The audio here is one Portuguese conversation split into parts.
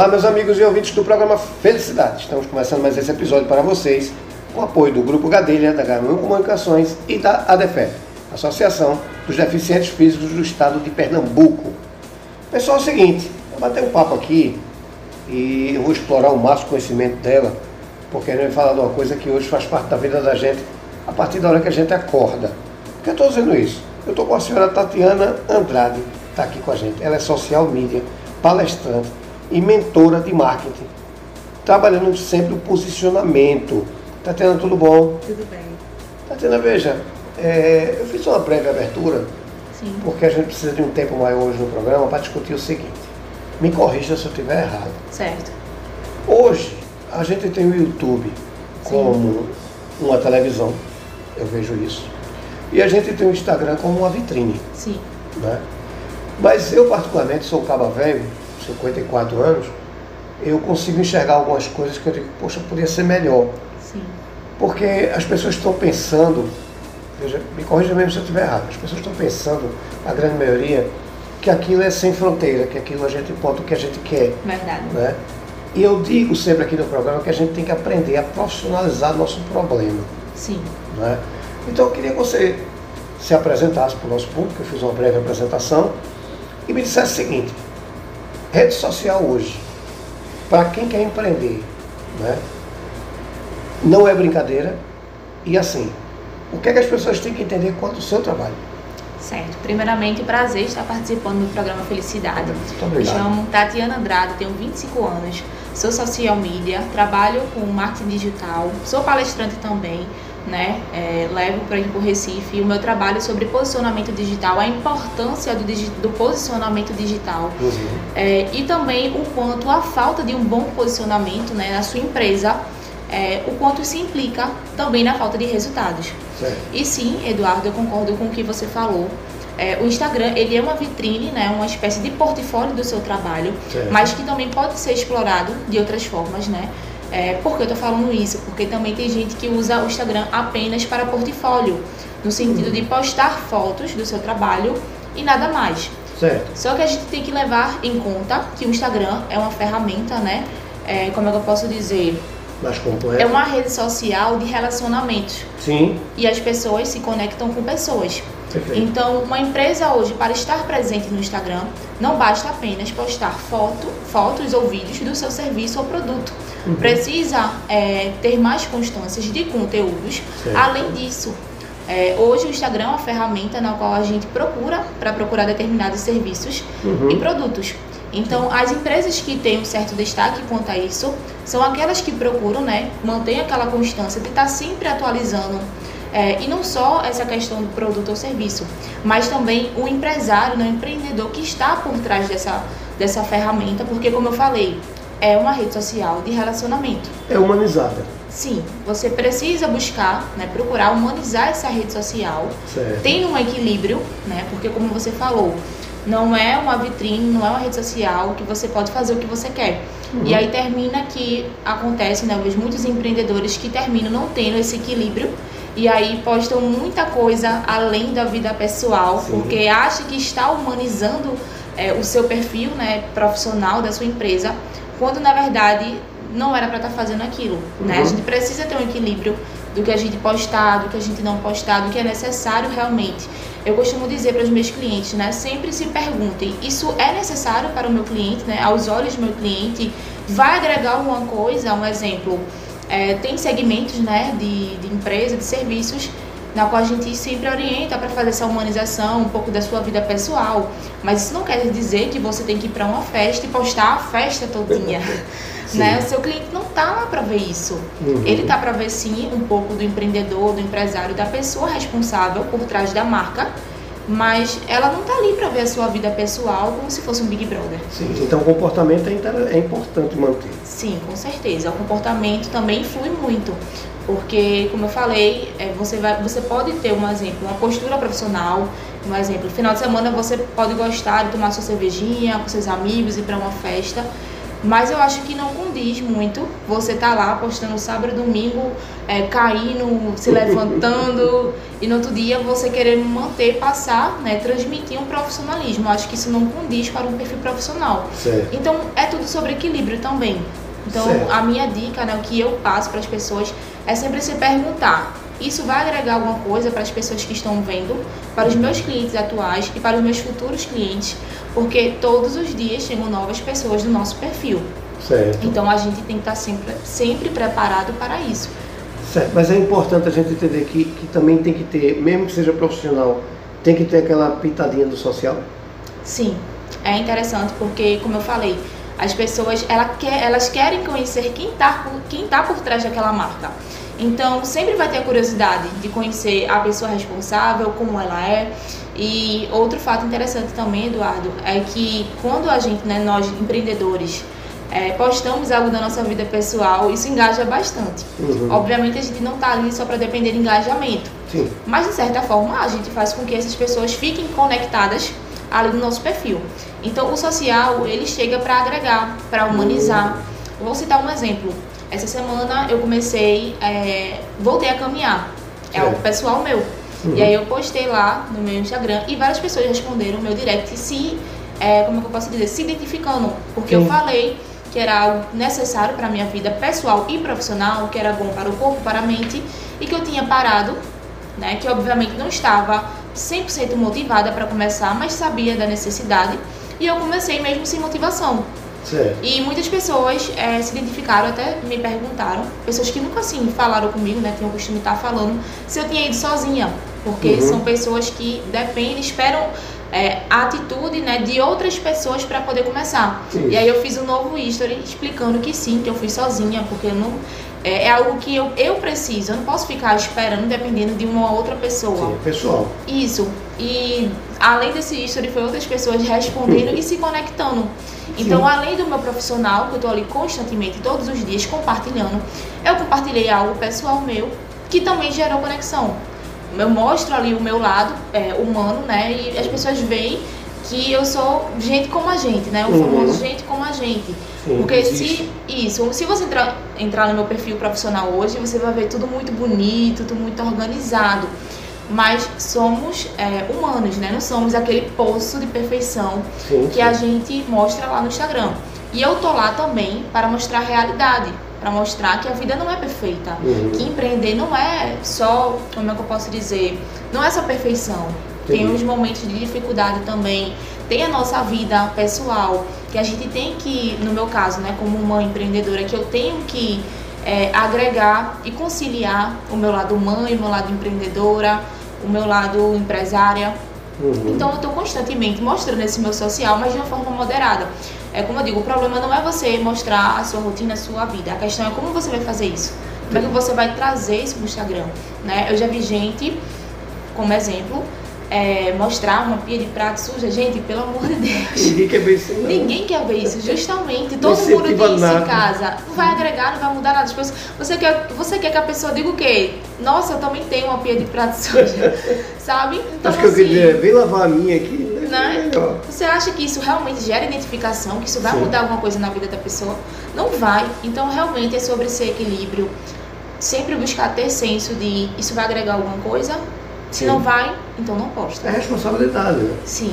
Olá, meus amigos e ouvintes do programa Felicidade. Estamos começando mais esse episódio para vocês com o apoio do Grupo Gadelha, da Garmin Comunicações e da ADEFE, Associação dos Deficientes Físicos do Estado de Pernambuco. Pessoal, é o seguinte, vou bater um papo aqui e eu vou explorar o máximo conhecimento dela, porque a gente vai falar de uma coisa que hoje faz parte da vida da gente a partir da hora que a gente acorda. Por que eu estou dizendo isso? Eu estou com a senhora Tatiana Andrade, está aqui com a gente. Ela é social media, palestrante e mentora de marketing, trabalhando sempre o posicionamento. Tatiana, tudo bom? Tudo bem. Tatiana, veja, é, eu fiz uma breve abertura, Sim. porque a gente precisa de um tempo maior hoje no programa para discutir o seguinte. Me corrija se eu estiver errado. Certo. Hoje, a gente tem o YouTube como uma televisão, eu vejo isso, e a gente tem o Instagram como uma vitrine. Sim. né? Mas eu particularmente sou um caba velho, 54 anos, eu consigo enxergar algumas coisas que eu digo, poxa, podia ser melhor. Sim. Porque as pessoas estão pensando, veja, me corrija mesmo se eu estiver errado, as pessoas estão pensando, a grande maioria, que aquilo é sem fronteira, que aquilo a gente bota o que a gente quer. Verdade. Né? E eu digo sempre aqui no programa que a gente tem que aprender a profissionalizar nosso problema. Sim. né? Então eu queria que você se apresentasse para o nosso público, eu fiz uma breve apresentação, e me dissesse o seguinte, rede social hoje, para quem quer empreender, né? não é brincadeira, e assim, o que, é que as pessoas têm que entender quanto ao seu trabalho? Certo. Primeiramente, prazer estar participando do programa Felicidade. Muito Me obrigado. chamo Tatiana Andrade, tenho 25 anos, sou social media, trabalho com marketing digital, sou palestrante também, né? É, levo para o Recife o meu trabalho sobre posicionamento digital, a importância do, digi- do posicionamento digital Uhum. é, e também o quanto a falta de um bom posicionamento né, na sua empresa, é, o quanto isso implica também na falta de resultados. Certo. E sim, Eduardo, eu concordo com o que você falou. É, o Instagram ele é uma vitrine, né, uma espécie de portfólio do seu trabalho, Certo. mas que também pode ser explorado de outras formas, né? É, por que eu tô falando isso? Porque também tem gente que usa o Instagram apenas para portfólio, no sentido de postar fotos do seu trabalho e nada mais. Certo. Só que a gente tem que levar em conta que o Instagram é uma ferramenta, né? É, como é que eu posso dizer? Mais completo. É uma rede social de relacionamentos. Sim, E as pessoas se conectam com pessoas. perfeito. Então, uma empresa hoje, para estar presente no Instagram, não basta apenas postar foto, fotos ou vídeos do seu serviço ou produto. Uhum. Precisa é, ter mais constâncias de conteúdos. Certo. Além disso, é, hoje o Instagram é uma ferramenta na qual a gente procura para procurar determinados serviços Uhum. e produtos. Então, as empresas que têm um certo destaque quanto a isso são aquelas que procuram, né, manter aquela constância de estar sempre atualizando. É, e não só essa questão do produto ou serviço, mas também o empresário, né, o empreendedor que está por trás dessa, dessa ferramenta, porque, como eu falei, é uma rede social de relacionamento. É humanizada. Sim, você precisa buscar, né, procurar humanizar essa rede social, Certo. tem um equilíbrio, né? Porque como você falou, não é uma vitrine, não é uma rede social que você pode fazer o que você quer. Uhum. E aí termina que acontece, né? Eu vejo muitos empreendedores que terminam não tendo esse equilíbrio e aí postam muita coisa além da vida pessoal, Sim. porque acha que está humanizando é, o seu perfil, né, profissional da sua empresa, quando na verdade não era para estar fazendo aquilo, né? Uhum. A gente precisa ter um equilíbrio do que a gente postar, do que a gente não postar, do que é necessário realmente. Eu costumo dizer para os meus clientes, né? Sempre se perguntem, isso é necessário para o meu cliente, né? Aos olhos do meu cliente, vai agregar alguma coisa? Um exemplo, é, tem segmentos, né? De, de empresa, de serviços, na qual a gente sempre orienta para fazer essa humanização, um pouco da sua vida pessoal. Mas isso não quer dizer que você tem que ir para uma festa e postar a festa todinha. Né? O seu cliente não tá lá para ver isso. Uhum. Ele tá para ver sim um pouco do empreendedor, do empresário, da pessoa responsável por trás da marca, mas ela não tá ali para ver a sua vida pessoal como se fosse um Big Brother. Sim, então o comportamento é, é importante manter. Sim, com certeza. O comportamento também influi muito. Porque, como eu falei, é, você, vai, você pode ter um exemplo, uma postura profissional, um exemplo, final de semana você pode gostar de tomar sua cervejinha com seus amigos, ir para uma festa, Mas eu acho que não condiz muito você tá lá postando sábado e domingo, é, caindo, se levantando, e no outro dia você querer manter, passar, né, transmitir um profissionalismo. Eu acho que isso não condiz para um perfil profissional. Certo. Então é tudo sobre equilíbrio também. Então Certo. a minha dica, né, o que eu passo para as pessoas é sempre se perguntar: isso vai agregar alguma coisa para as pessoas que estão vendo, para os meus clientes atuais e para os meus futuros clientes? Porque todos os dias chegam novas pessoas do nosso perfil. Certo. Então a gente tem que estar sempre, sempre preparado para isso. Certo, mas é importante a gente entender que, que também tem que ter, mesmo que seja profissional, tem que ter aquela pitadinha do social. Sim, é interessante porque, como eu falei, as pessoas ela quer, elas querem conhecer quem está quem tá por trás daquela marca. Então, sempre vai ter a curiosidade de conhecer a pessoa responsável, como ela é. E outro fato interessante também, Eduardo, é que quando a gente, né, nós empreendedores, é, postamos algo da nossa vida pessoal, isso engaja bastante. Uhum. Obviamente, a gente não está ali só para depender de engajamento. Sim. Mas de certa forma a gente faz com que essas pessoas fiquem conectadas ali no nosso perfil. Então o social ele chega para agregar, para humanizar. Vou citar um exemplo. Essa semana eu comecei, é, voltei a caminhar. É algo pessoal meu. Uhum. E aí eu postei lá no meu Instagram e várias pessoas responderam no meu direct se, é, como é que eu posso dizer, se identificando. Porque Sim. eu falei que era algo necessário para a minha vida pessoal e profissional, que era bom para o corpo, para a mente, e que eu tinha parado, né, que obviamente não estava 100% motivada para começar, mas sabia da necessidade, e eu comecei mesmo sem motivação. Certo. E muitas pessoas eh, se identificaram, até me perguntaram, pessoas que nunca assim falaram comigo, né, tinham o costume de estar falando, se eu tinha ido sozinha, porque Uhum. são pessoas que dependem, esperam eh, a atitude né, de outras pessoas para poder começar. Isso. E aí eu fiz um novo history explicando que sim, que eu fui sozinha, porque eu não é, é algo que eu, eu preciso, eu não posso ficar esperando dependendo de uma outra pessoa. Sim, é pessoal. Isso. E além desse history, foi outras pessoas respondendo e se conectando. Então, Sim. além do meu profissional, que eu tô ali constantemente, todos os dias, compartilhando, eu compartilhei algo pessoal meu que também gerou conexão. Eu mostro ali o meu lado é, humano, né? E as pessoas veem que eu sou gente como a gente, né? O Uhum. famoso gente como a gente. Sim, Porque existe. se isso, se você entrar, entrar no meu perfil profissional hoje, você vai ver tudo muito bonito, tudo muito organizado. Mas somos é, humanos, né? Não somos aquele poço de perfeição Sim, que a gente mostra lá no Instagram. E eu tô lá também para mostrar a realidade, para mostrar que a vida não é perfeita. Uhum. Que empreender não é só, como é que eu posso dizer, não é só perfeição. Tem uns momentos de dificuldade também. Tem a nossa vida pessoal, que a gente tem que, no meu caso, né, como uma empreendedora, que eu tenho que é, agregar e conciliar o meu lado mãe, o meu lado empreendedora, o meu lado empresária. Uhum. Então eu estou constantemente mostrando esse meu social, mas de uma forma moderada. É como eu digo, o problema não é você mostrar a sua rotina, a sua vida. A questão é como você vai fazer isso. Como é que você vai trazer isso pro Instagram, né? Eu já vi gente, como exemplo, é, mostrar uma pia de prato suja. Gente, pelo amor de Deus. Ninguém quer ver isso, não. Ninguém quer ver isso, justamente. Todo mundo tem isso nada. em casa. Não vai agregar, não vai mudar nada. As pessoas- Você quer, você quer que a pessoa diga o quê? Nossa, eu também tenho uma pia de prato suja. Sabe? Então, Acho que eu assim, queria dizer, vem lavar a minha aqui, né? Né? Você acha que isso realmente gera identificação, que isso vai Sim. mudar alguma coisa na vida da pessoa? Não vai. Então, realmente é sobre esse equilíbrio. Sempre buscar ter senso de isso vai agregar alguma coisa. Se Sim. não vai, então não posta. É responsabilidade, né? Sim.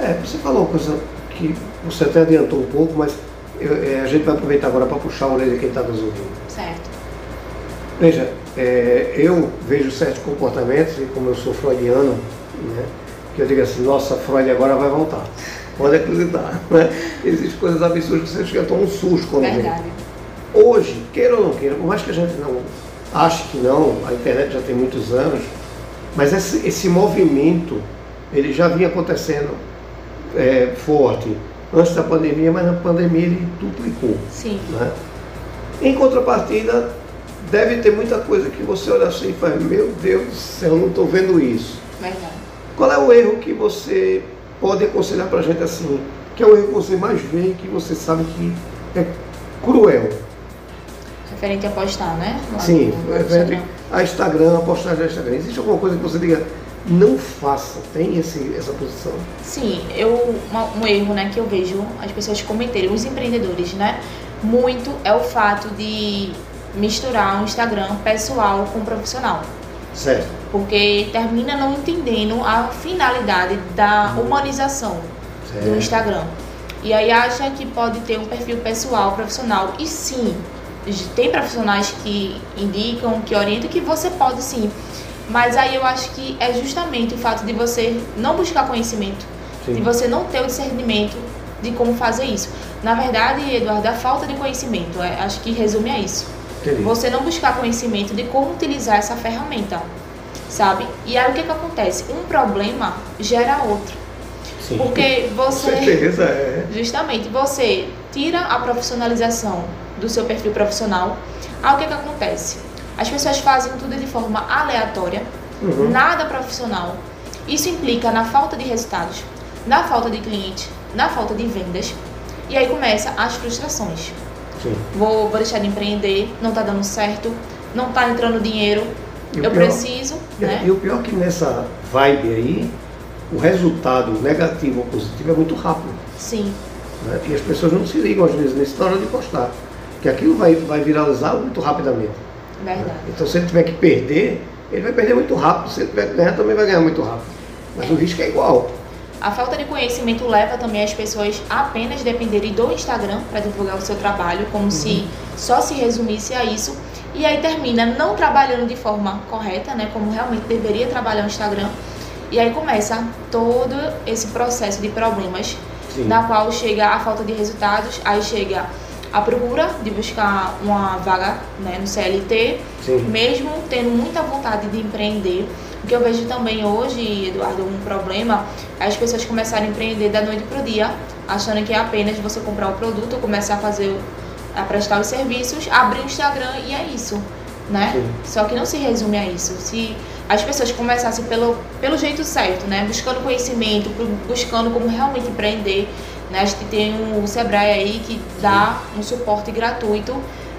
É, você falou uma coisa que você até adiantou um pouco, mas eu- é, a gente vai aproveitar agora para puxar a orelha de quem está nos ouvindo. Certo. Veja, é, eu vejo certos comportamentos, e como eu sou freudiano, né, que eu digo assim, nossa, Freud agora vai voltar. Pode acreditar. Né? Existem coisas absurdas que você chega a tomar um susto quando. Verdade. Hoje, queira ou não queira, por mais que a gente não ache que não, a internet já tem muitos anos, mas esse, esse movimento, ele já vinha acontecendo é, forte antes da pandemia, mas na pandemia ele duplicou. Sim. né? Em contrapartida, deve ter muita coisa que você olha assim e faz, meu Deus do céu, não estou vendo isso. Verdade. Qual é o erro que você pode aconselhar para a gente assim? Que é o erro que você mais vê e que você sabe que é cruel? Referente a postar, né? Lá Sim, no- no referente Instagram. a Instagram, a postagem do Instagram. Existe alguma coisa que você diga, não faça. Tem esse, essa posição? Sim, eu, um erro né, que eu vejo as pessoas cometerem, os empreendedores, né? Muito é o fato de misturar o Instagram pessoal com profissional. Certo. Porque termina não entendendo a finalidade da Uhum. humanização certo. do Instagram. E aí acha que pode ter um perfil pessoal, profissional. E sim, tem profissionais que indicam, que orientam que você pode sim. Mas aí eu acho que é justamente o fato de você não buscar conhecimento, Sim. de você não ter o discernimento de como fazer isso. Na verdade, Eduardo, a falta de conhecimento, é, acho que resume a isso. Entendi. Você não buscar conhecimento de como utilizar essa ferramenta, sabe? E aí o que que acontece? Um problema gera outro. Sim. Porque Com você certeza, é. Justamente, você tira a profissionalização do seu perfil profissional. Aí o que, que acontece? As pessoas fazem tudo de forma aleatória, Uhum. nada profissional. Isso implica na falta de resultados, na falta de cliente, na falta de vendas. E aí começa as frustrações. Sim. Vou, vou deixar de empreender, não tá dando certo, não tá entrando dinheiro, eu pior- preciso, E- né? E o pior é que nessa vibe aí, o resultado negativo ou positivo é muito rápido. Sim, né? E as pessoas não se ligam às vezes nisso na hora de postar. Porque aquilo vai, vai viralizar muito rapidamente. verdade. Então se ele tiver que perder, ele vai perder muito rápido. Se ele tiver que ganhar, também vai ganhar muito rápido. Mas o risco é igual. A falta de conhecimento leva também as pessoas a apenas dependerem do Instagram para divulgar o seu trabalho, como se só se resumisse a isso. E aí termina não trabalhando de forma correta, né, como realmente deveria trabalhar o Instagram. E aí começa todo esse processo de problemas, Sim. na qual chega a falta de resultados, aí chega a procura de buscar uma vaga né, no CLT, Sim. mesmo tendo muita vontade de empreender. O que eu vejo também hoje, Eduardo, um problema é as pessoas começarem a empreender da noite pro dia, achando que é apenas você comprar o produto, começar a fazer, o- a prestar os serviços, abrir o Instagram e é isso, né? Sim. Só que não se resume a isso. Se as pessoas começassem pelo, pelo jeito certo, né? Buscando conhecimento, bu- buscando como realmente empreender, né? A gente tem o Sebrae aí que dá um suporte gratuito,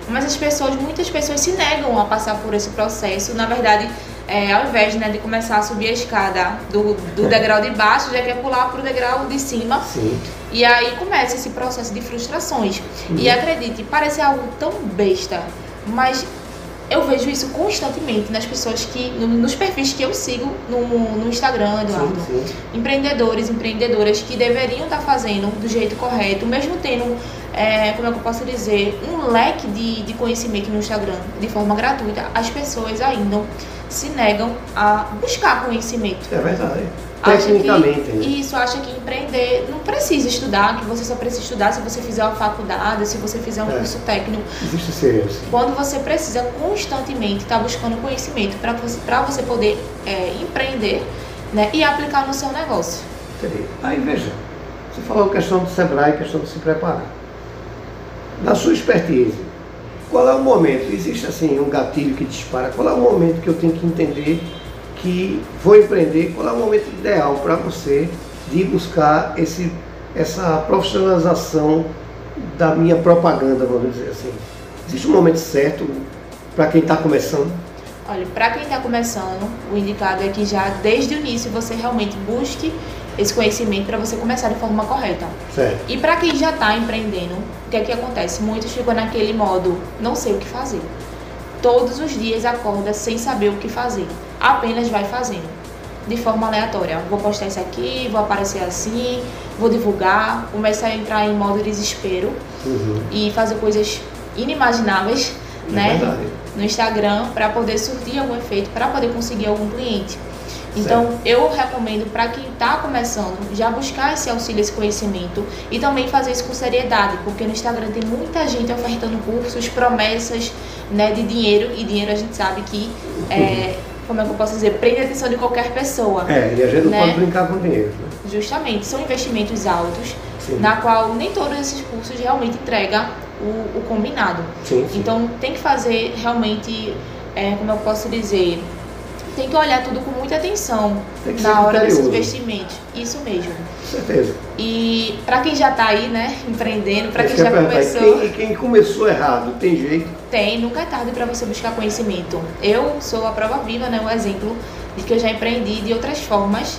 mas as pessoas, muitas pessoas se negam a passar por esse processo. Na verdade, é, ao invés né, de começar a subir a escada do, do degrau de baixo, já quer pular pro degrau de cima. Sim. E aí começa esse processo de frustrações. E acredite, parece algo tão besta, mas eu vejo isso constantemente nas pessoas que, no- nos perfis que eu sigo no, no Instagram, Eduardo Sim, sim. empreendedores, empreendedoras que deveriam estar fazendo do jeito correto, mesmo tendo, é, como é que eu posso dizer, um leque de, de conhecimento no Instagram de forma gratuita, as pessoas ainda se negam a buscar conhecimento. É verdade. Acha Tecnicamente, que, né? Isso, acha que empreender não precisa estudar, que você só precisa estudar se você fizer uma faculdade, se você fizer um É. curso técnico. Existe esse erro, sim. Quando você precisa constantemente estar buscando conhecimento para você, pra você poder é, empreender né, e aplicar no seu negócio. Entendi. Aí veja, você falou questão do Sebrae, questão de se preparar. Na sua expertise, qual é o momento? Existe assim um gatilho que dispara? Qual é o momento que eu tenho que entender que vou empreender? Qual é o momento ideal para você de buscar esse, essa profissionalização da minha propaganda, vamos dizer assim? Existe um momento certo para quem está começando? Olha, para quem está começando, o indicado é que já desde o início você realmente busque esse conhecimento para você começar de forma correta. Certo. E para quem já está empreendendo, o que é que acontece? Muitos ficam naquele modo, não sei o que fazer. Todos os dias acorda sem saber o que fazer. Apenas vai fazendo. De forma aleatória. Vou postar isso aqui, vou aparecer assim, vou divulgar, começar a entrar em modo desespero Uhum. e fazer coisas inimagináveis, É né? verdade. no Instagram para poder surtir algum efeito, para poder conseguir algum cliente. Então, eu recomendo para quem está começando já buscar esse auxílio, esse conhecimento e também fazer isso com seriedade, porque no Instagram tem muita gente ofertando cursos, promessas né, de dinheiro e dinheiro a gente sabe que é, como é que eu posso dizer, prende a atenção de qualquer pessoa. É, e a gente não Né? pode brincar com dinheiro, né? Justamente, são investimentos altos, Sim. na qual nem todos esses cursos realmente entregam o, o combinado. Sim, sim. Então tem que fazer realmente, é, como eu posso dizer, tem que olhar tudo com muita atenção na hora desses investimentos. Isso mesmo. Com certeza. E para quem já tá aí, né, empreendendo, para quem já começou, Quem, quem começou errado, tem jeito? tem, nunca é tarde para você buscar conhecimento. Eu sou a prova viva, né, um exemplo de que eu já empreendi de outras formas.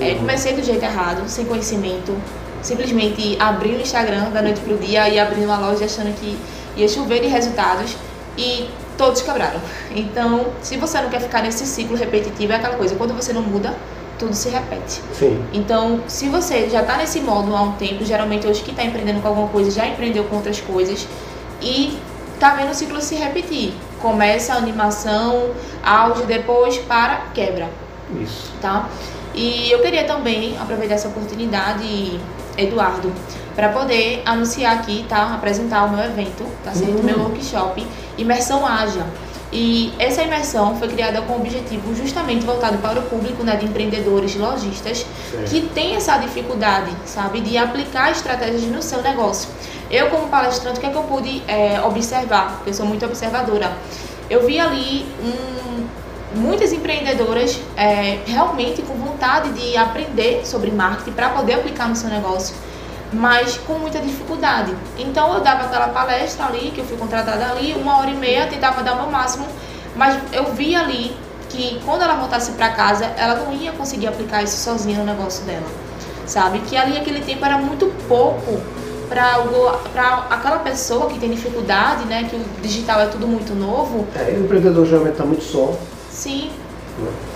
É, Uhum. comecei do jeito errado, sem conhecimento, simplesmente abri o Instagram da noite pro dia e abri uma loja achando que ia chover de resultados e todos quebraram. Então, se você não quer ficar nesse ciclo repetitivo, é aquela coisa, quando você não muda, tudo se repete. Sim. Então, se você já está nesse modo há um tempo, geralmente hoje que está empreendendo com alguma coisa, já empreendeu com outras coisas e tá vendo o ciclo se repetir. Começa a animação, auge, depois para, quebra, Isso. tá? E eu queria também aproveitar essa oportunidade, Eduardo, para poder anunciar aqui, tá? Apresentar o meu evento, tá certo? Hum. Meu workshop Imersão Ágia. E essa imersão foi criada com o objetivo justamente voltado para o público né, de empreendedores, lojistas, Certo. que tem essa dificuldade, sabe, de aplicar estratégias no seu negócio. Eu, como palestrante, o que é que eu pude é, observar? Porque eu sou muito observadora. Eu vi ali um, muitas empreendedoras é, realmente com vontade de aprender sobre marketing para poder aplicar no seu negócio, mas com muita dificuldade. Então eu dava aquela palestra ali, que eu fui contratada ali, uma hora e meia, tentava dar o meu máximo, mas eu vi ali que quando ela voltasse para casa, ela não ia conseguir aplicar isso sozinha no negócio dela, sabe? Que ali aquele tempo era muito pouco para aquela pessoa que tem dificuldade, né? Que o digital é tudo muito novo, É, o empreendedor geralmente está muito só. Né?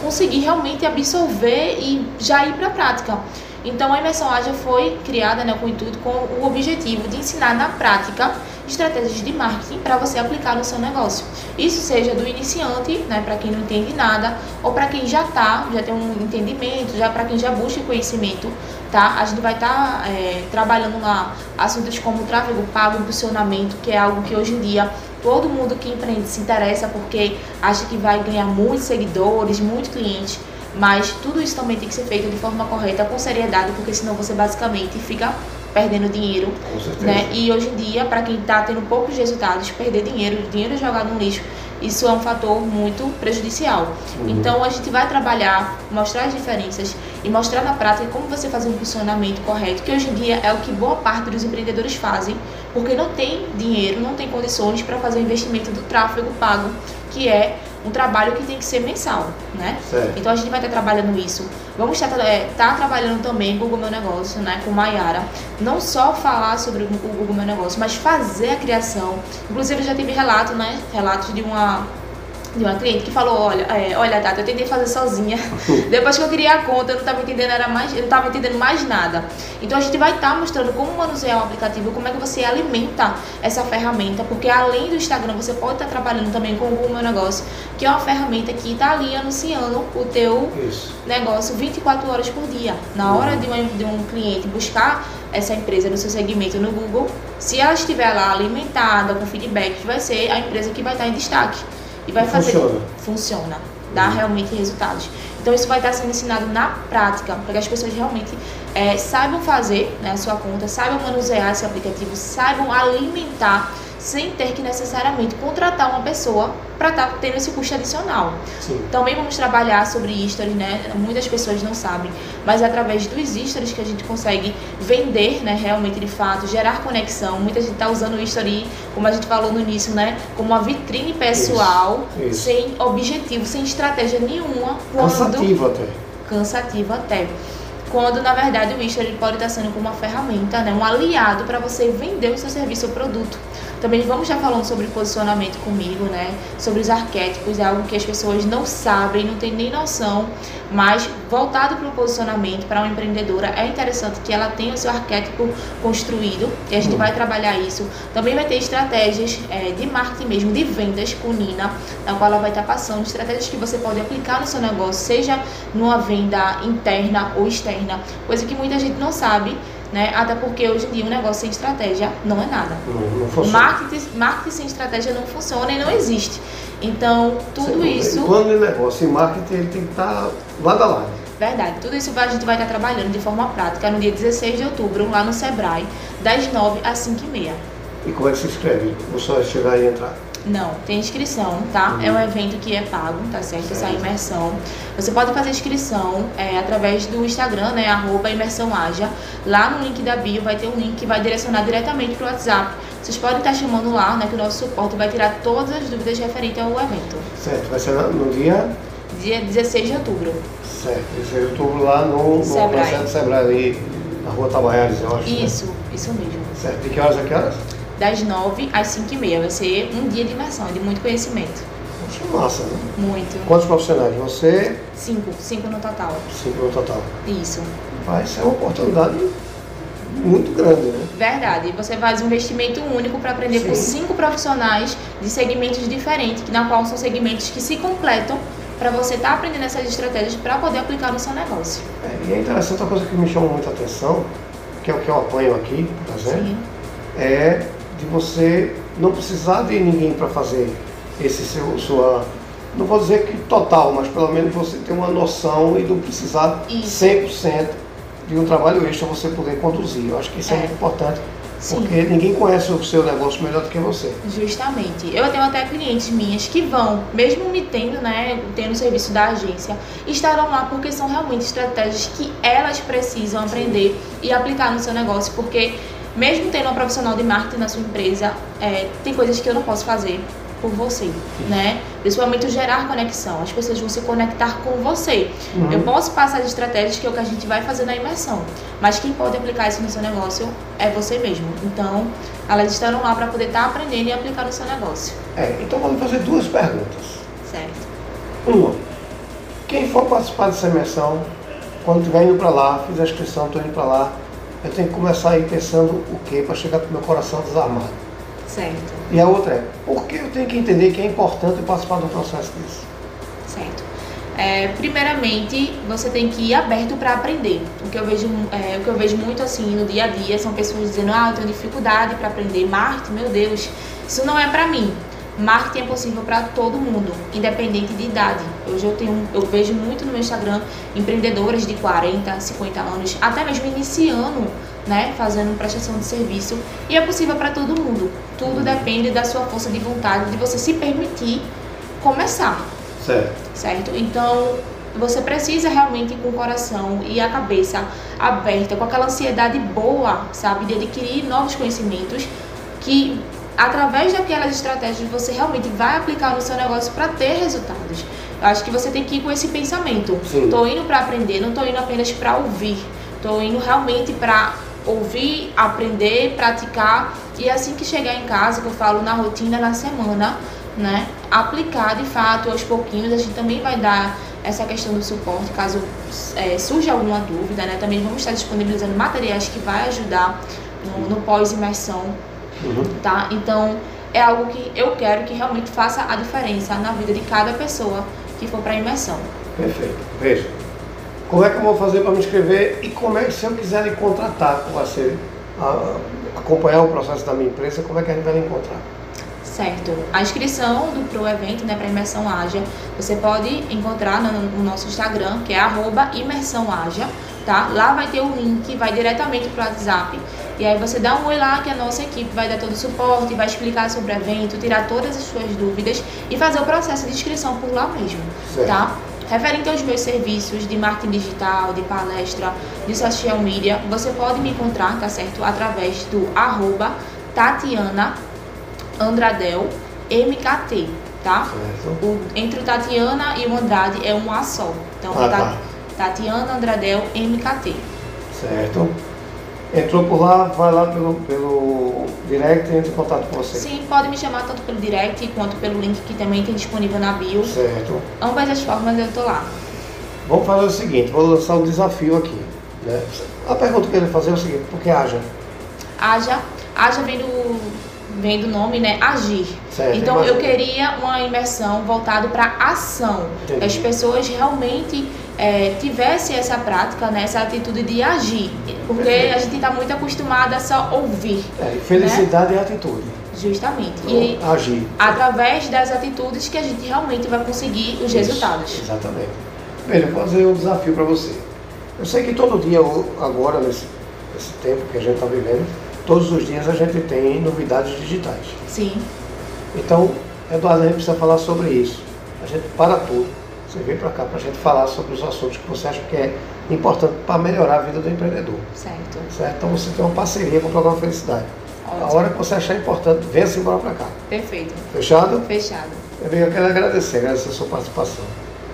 conseguir realmente absorver e já ir para a prática. Então a imersão ágil foi criada né, com o intuito, com o objetivo de ensinar na prática estratégias de marketing para você aplicar no seu negócio. Isso seja do iniciante, né, para quem não entende nada, ou para quem já está, já tem um entendimento, já para quem já busca conhecimento, tá? A gente vai estar trabalhando lá assuntos como tráfego pago, impulsionamento, que é algo que hoje em dia todo mundo que empreende se interessa porque acha que vai ganhar muitos seguidores, muitos clientes. Mas tudo isso também tem que ser feito de forma correta, com seriedade, porque senão você basicamente fica perdendo dinheiro, né? E hoje em dia, para quem está tendo poucos resultados, perder dinheiro, dinheiro jogado no lixo, isso é um fator muito prejudicial. Uhum. Então a gente vai trabalhar, mostrar as diferenças e mostrar na prática como você fazer um funcionamento correto, que hoje em dia é o que boa parte dos empreendedores fazem, porque não tem dinheiro, não tem condições para fazer o investimento do tráfego pago, que é um trabalho que tem que ser mensal, né? Certo. Então a gente vai estar trabalhando isso. Vamos estar é, tá trabalhando também Google Meu Negócio, né, com Maiara. Não só falar sobre o Google Meu Negócio, mas fazer a criação. Inclusive eu já tive relato, né, relatos de uma de uma cliente que falou, olha, é, olha, Tata, eu tentei fazer sozinha. Depois que eu criei a conta, eu não estava entendendo era mais, eu não estava entendendo mais nada. Então a gente vai estar mostrando como manusear o aplicativo, como é que você alimenta essa ferramenta, porque além do Instagram, você pode estar trabalhando também com o Google Meu Negócio, que é uma ferramenta que está ali anunciando o teu Isso. negócio 24 horas por dia. Na hora de, uma, de um cliente buscar essa empresa no seu segmento no Google, se ela estiver lá alimentada, com feedback, vai ser a empresa que vai estar em destaque. E vai fazer. funciona. Funciona. Dá realmente resultados. Então isso vai estar sendo ensinado na prática, para que as pessoas realmente é, saibam fazer né, a sua conta, saibam manusear esse aplicativo, saibam alimentar sem ter que necessariamente contratar uma pessoa para estar tendo esse custo adicional. Sim. Também vamos trabalhar sobre stories, né? Muitas pessoas não sabem, mas é através dos stories que a gente consegue vender, né? Realmente, de fato, gerar conexão. Muita gente está usando o story, como a gente falou no início, né? Como uma vitrine pessoal, Isso, isso. sem objetivo, sem estratégia nenhuma. Quando Cansativo até. cansativo até. Quando na verdade o Easter ele pode estar sendo como uma ferramenta, né, um aliado para você vender o seu serviço ou produto. Também vamos estar falando sobre posicionamento comigo, né? Sobre os arquétipos, é algo que as pessoas não sabem, não têm nem noção, mas voltado para o posicionamento, para uma empreendedora, é interessante que ela tenha o seu arquétipo construído e a gente vai trabalhar isso. Também vai ter estratégias é, de marketing mesmo, de vendas com Nina, na qual ela vai estar passando estratégias que você pode aplicar no seu negócio, seja numa venda interna ou externa, coisa que muita gente não sabe, né? Até porque hoje em dia um negócio sem estratégia não é nada. Não, não. Marketing, marketing sem estratégia não funciona e não existe. Então, tudo Sem- isso, Quando o negócio em marketing, ele tem que estar lado a lado. verdade, tudo isso a gente vai estar trabalhando de forma prática no dia 16 de outubro, lá no Sebrae, das 9 às 5 e meia. E como é que se inscreve? Vou só chegar e entrar. Não, tem inscrição, tá? Uhum. É um evento que é pago, tá certo? Essa Certo. imersão. Você pode fazer inscrição é, através do Instagram, né? Arroba imersão Aja. Lá no link da bio vai ter um link que vai direcionar diretamente pro WhatsApp. Vocês podem estar chamando lá, né? Que o nosso suporte vai tirar todas as dúvidas referentes ao evento. Certo, vai ser no no dia dia 16 de outubro. Certo, 16 de outubro lá no, no Sebrae. Centro Sebrae, ali na rua Tabaiares, eu acho. né? Isso, isso mesmo. Certo, de que horas a que horas? Das 9 às 5 e meia. Vai ser um dia de imersão, de muito conhecimento. Poxa, massa, né? Muito. Quantos profissionais? Você, Cinco, cinco no total. cinco no total. Isso. Vai ser uma oportunidade muito grande, né? Verdade. Você faz um investimento único para aprender com Sim. cinco profissionais de segmentos diferentes, que na qual são segmentos que se completam para você estar aprendendo essas estratégias para poder aplicar no seu negócio. É, e é interessante uma coisa que me chama muita atenção, que é o que eu apanho aqui, por exemplo, Sim. é de você não precisar de ninguém para fazer esse seu, sua, não vou dizer que total, mas pelo menos você ter uma noção e não precisar Isso. 100% de um trabalho extra você poder conduzir. Eu acho que isso é, É. muito importante, Sim. porque ninguém conhece o seu negócio melhor do que você. Justamente. Eu tenho até clientes minhas que vão, mesmo me tendo, né, tendo o serviço da agência, estarão lá porque são realmente estratégias que elas precisam aprender e aplicar no seu negócio, porque mesmo tendo uma profissional de marketing na sua empresa, é, tem coisas que eu não posso fazer por você, né? Principalmente gerar conexão. As pessoas vão se conectar com você. Uhum. Eu posso passar as estratégias que é o que a gente vai fazer na imersão, mas quem pode aplicar isso no seu negócio é você mesmo. Então, elas estarão lá para poder estar aprendendo e aplicar no seu negócio. É, então vamos fazer duas perguntas. Certo. Uma, quem for participar dessa imersão, quando estiver indo para lá, fiz a inscrição, estou indo para lá, eu tenho que começar a ir pensando o quê para chegar com o meu coração desarmado. Certo. E a outra é, por que eu tenho que entender que é importante participar de um processo desse? Certo. É, primeiramente, você tem que ir aberto para aprender. O que eu vejo, é, o que eu vejo muito assim no dia a dia são pessoas dizendo: "Ah, eu tenho dificuldade para aprender marketing, meu Deus, isso não é para mim". Marketing é possível para todo mundo, independente de idade. Hoje eu tenho, eu vejo muito no meu Instagram empreendedoras de 40, 50 anos, até mesmo iniciando, né, fazendo prestação de serviço, e é possível para todo mundo. Tudo depende da sua força de vontade, de você se permitir começar Certo. certo? Então, você precisa realmente ir com o coração e a cabeça aberta, com aquela ansiedade boa, sabe, de adquirir novos conhecimentos que através daquelas estratégias você realmente vai aplicar no seu negócio para ter resultados. Eu acho que você tem que ir com esse pensamento. Tô indo para aprender, não tô indo apenas para ouvir. Tô indo realmente para ouvir, aprender, praticar e assim que chegar em casa, que eu falo na rotina, na semana, né, aplicar de fato aos pouquinhos. A gente também vai dar essa questão do suporte, caso é, surja alguma dúvida, né? Também vamos estar disponibilizando materiais que vai ajudar no, no pós-imersão, Uhum. tá? Então, é algo que eu quero que realmente faça a diferença na vida de cada pessoa que for para a imersão. Perfeito. Veja, como é que eu vou fazer para me inscrever e como é que se eu quiser lhe contratar, para ser, a- acompanhar o processo da minha empresa, como é que a gente vai lhe encontrar? Certo. A inscrição do pro evento, né, para imersão Ágia, você pode encontrar no, no nosso Instagram, que é arroba imersão Ágia, tá? Lá vai ter o link, vai diretamente pro WhatsApp. E aí você dá um oi lá que a nossa equipe vai dar todo o suporte, vai explicar sobre o evento, tirar todas as suas dúvidas e fazer o processo de inscrição por lá mesmo, Certo. tá? Referente aos meus serviços de marketing digital, de palestra, de social media, você pode me encontrar, tá certo? Através do arroba Tatiana Andradel MKT, tá? Certo? O- entre o Tatiana e o Andrade é um A só. Então, Ah, Ta- tá. Tatiana Andradel MKT. Certo? Entrou por lá, vai lá pelo, pelo direct e entra em contato com você. Sim, pode me chamar tanto pelo direct quanto pelo link que também tem disponível na bio. Certo. Ambas as formas eu tô lá. Vamos fazer o seguinte, vou lançar um desafio aqui. Né? A pergunta que eu queria fazer é o seguinte, por que haja? Haja, haja vem do, vem do nome, né? Agir. Certo, então imagina. eu queria uma imersão voltada para ação. Entendi. As pessoas realmente é, tivessem essa prática, né? essa atitude de agir. Porque Perfeito. a gente está muito acostumada a só ouvir, É, felicidade é atitude. justamente. E Então, agir. através das atitudes que a gente realmente vai conseguir os Isso, resultados. Exatamente. Veja, vou fazer um desafio para você. Eu sei que todo dia, agora, nesse, nesse tempo que a gente está vivendo, todos os dias a gente tem novidades digitais. Sim, Então, Eduardo, a gente precisa falar sobre isso. A gente para tudo. Você vem para cá para a gente falar sobre os assuntos que você acha que é importante para melhorar a vida do empreendedor. certo. Certo? Então você tem uma parceria com o programa Felicidade. A Ótimo. hora que você achar importante, venha-se embora para cá. Perfeito. Fechado? Fechado. Eu quero agradecer, agradecer a sua participação.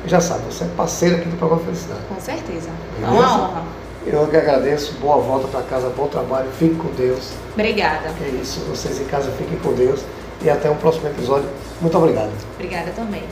Já sabe, você é parceiro aqui do programa Felicidade. Com certeza. É Beleza? uma honra. Eu que agradeço, boa volta para casa, bom trabalho, fique com Deus. Obrigada. É isso, vocês em casa fiquem com Deus e até o próximo episódio. Muito obrigado. Obrigada também.